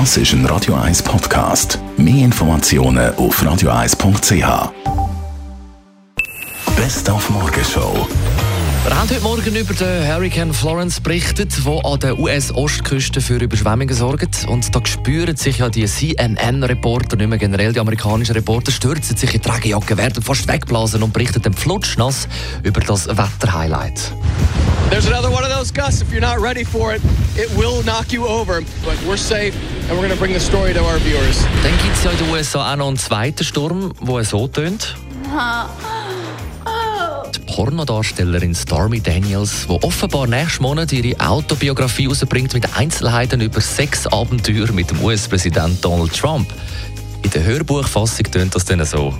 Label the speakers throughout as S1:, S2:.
S1: Das ist ein Radio 1 Podcast. Mehr Informationen auf radio1.ch. Best auf Morgenshow.
S2: Wir haben heute Morgen über den Hurricane Florence berichtet, der an der US-Ostküste für Überschwemmungen sorgt. Und da spüren sich ja die CNN-Reporter, nicht mehr generell die amerikanischen Reporter, stürzen sich in die Regenjacke, werden fast wegblasen und berichten dann flutschnass über das Wetterhighlight.
S3: There's another one of those gusts. If you're not ready for it, it will knock you over. But we're safe and we're going to bring the story to our viewers.
S2: Dann gibt es ja in den USA auch noch einen zweiten Sturm, der so tönt. Die Pornodarstellerin Stormy Daniels, die offenbar nächsten Monat ihre Autobiografie herausbringt mit Einzelheiten über sechs Abenteuer mit dem US-Präsident Donald Trump. In der Hörbuchfassung tönt das dann so.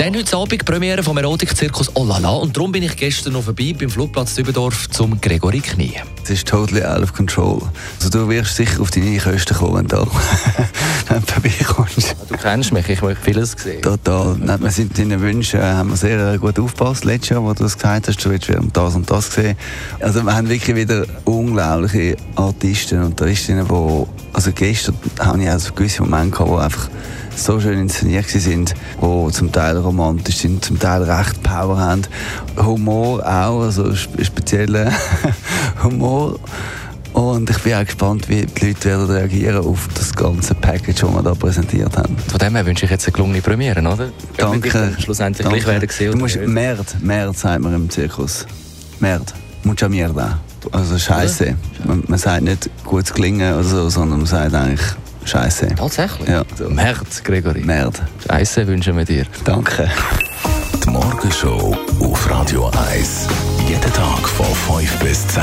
S2: Dann heute Abend Premiere vom Erotikzirkus Oh la la und darum bin ich gestern noch vorbei beim Flugplatz Dübendorf zum Gregory Knie.
S4: Es ist totally out of control. Also du wirst sicher auf deine Kosten kommen, vorbeikommst.
S2: Du kennst mich, ich habe vieles gesehen.
S4: Total. Nein, wir sind deinen Wünschen haben wir sehr gut aufgepasst. Letztes Jahr, wo du es gesagt hast, du willst während das und das gesehen. Also wir haben wirklich wieder unglaubliche Artisten und Artistinnen, die, also gestern habe ich also gewisse Momente gehabt, wo einfach so schön inszeniert sind, die zum Teil romantisch sind, zum Teil recht Power haben. Humor auch, also spezieller Humor. Und ich bin auch gespannt, wie die Leute werden reagieren auf das ganze Package, das wir da präsentiert haben.
S2: Von dem her wünsche ich jetzt eine gelungene Premiere, oder?
S4: Danke.
S2: Schlussendlich
S4: Danke.
S2: gleich werden gesehen.
S4: Du musst Merd, Merd sagt man im Zirkus. Merd. Mucha mierda. Also Scheiße. Man, man sagt nicht gutes Gelingen oder so, sondern man sagt eigentlich Scheiße.
S2: Tatsächlich?
S4: Ja.
S2: März, Gregory.
S4: Merd.
S2: Scheiße wünschen wir dir.
S4: Danke.
S1: Die Morgenshow auf Radio 1. Jeden Tag von 5 bis 10.